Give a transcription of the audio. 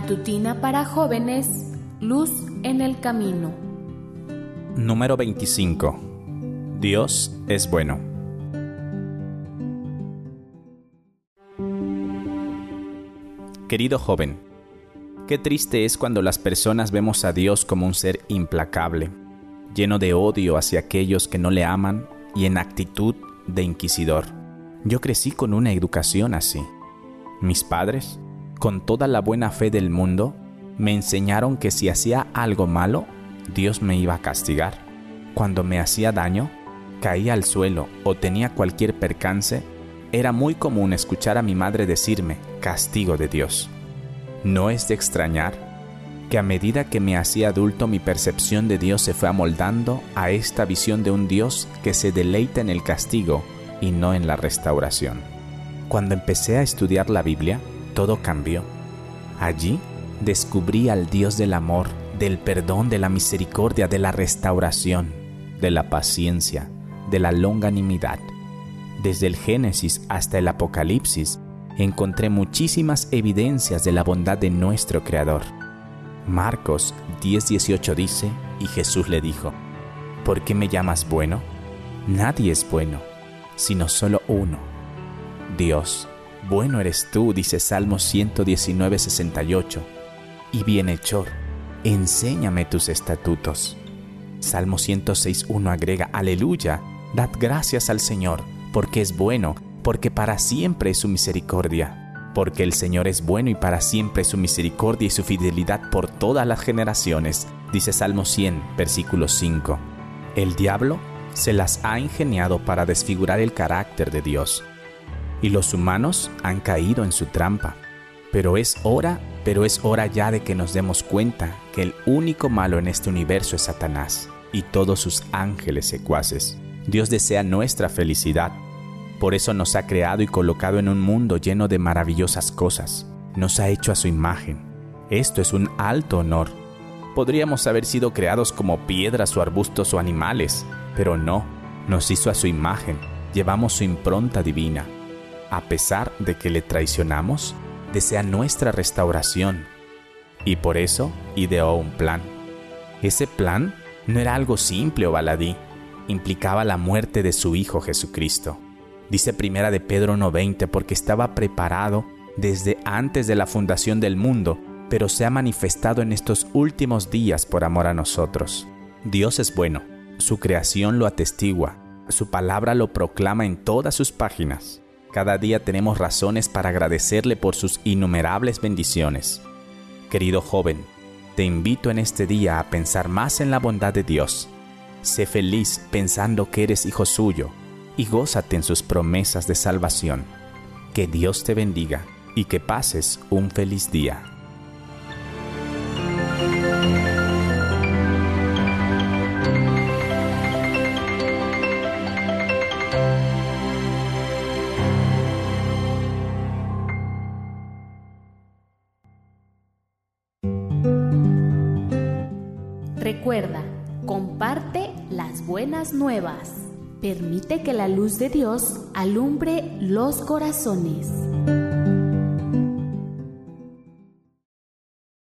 Matutina para jóvenes, Luz en el Camino. Número 25. Dios es bueno. Querido joven, qué triste es cuando las personas vemos a Dios como un ser implacable, lleno de odio hacia aquellos que no le aman y en actitud de inquisidor. Yo crecí con una educación así. Mis padres, con toda la buena fe del mundo, me enseñaron que si hacía algo malo, Dios me iba a castigar. Cuando me hacía daño, caía al suelo o tenía cualquier percance, era muy común escuchar a mi madre decirme, castigo de Dios. No es de extrañar que a medida que me hacía adulto mi percepción de Dios se fue amoldando a esta visión de un Dios que se deleita en el castigo y no en la restauración. Cuando empecé a estudiar la Biblia, todo cambió. Allí descubrí al Dios del amor, del perdón, de la misericordia, de la restauración, de la paciencia, de la longanimidad desde el Génesis hasta el Apocalipsis, encontré muchísimas evidencias de la bondad de nuestro Creador. Marcos 10:18 dice, y Jesús le dijo, ¿por qué me llamas bueno? Nadie es bueno, sino solo uno, Dios. Bueno eres tú, dice Salmo 119:68, y bienhechor, enséñame tus estatutos. Salmo 106:1 agrega, aleluya, dad gracias al Señor porque es bueno, porque para siempre es su misericordia. Porque el Señor es bueno y para siempre es su misericordia y su fidelidad por todas las generaciones, dice Salmo 100, versículo 5. El diablo se las ha ingeniado para desfigurar el carácter de Dios. Y los humanos han caído en su trampa. Pero es hora, pero es hora ya de que nos demos cuenta que el único malo en este universo es Satanás y todos sus ángeles secuaces. Dios desea nuestra felicidad. Por eso nos ha creado y colocado en un mundo lleno de maravillosas cosas. Nos ha hecho a su imagen. Esto es un alto honor. Podríamos haber sido creados como piedras o arbustos o animales, pero no, nos hizo a su imagen, llevamos su impronta divina. A pesar de que le traicionamos, desea nuestra restauración. Y por eso ideó un plan. Ese plan no era algo simple o baladí, implicaba la muerte de su Hijo Jesucristo. Dice Primera de Pedro 1.20 porque estaba preparado desde antes de la fundación del mundo, pero se ha manifestado en estos últimos días por amor a nosotros. Dios es bueno, su creación lo atestigua, su palabra lo proclama en todas sus páginas. Cada día tenemos razones para agradecerle por sus innumerables bendiciones. Querido joven, te invito en este día a pensar más en la bondad de Dios Sé feliz pensando que eres hijo suyo y gózate en sus promesas de salvación. Que Dios te bendiga y que pases un feliz día. Recuerda, comparte las buenas nuevas. Permite que la luz de Dios alumbre los corazones.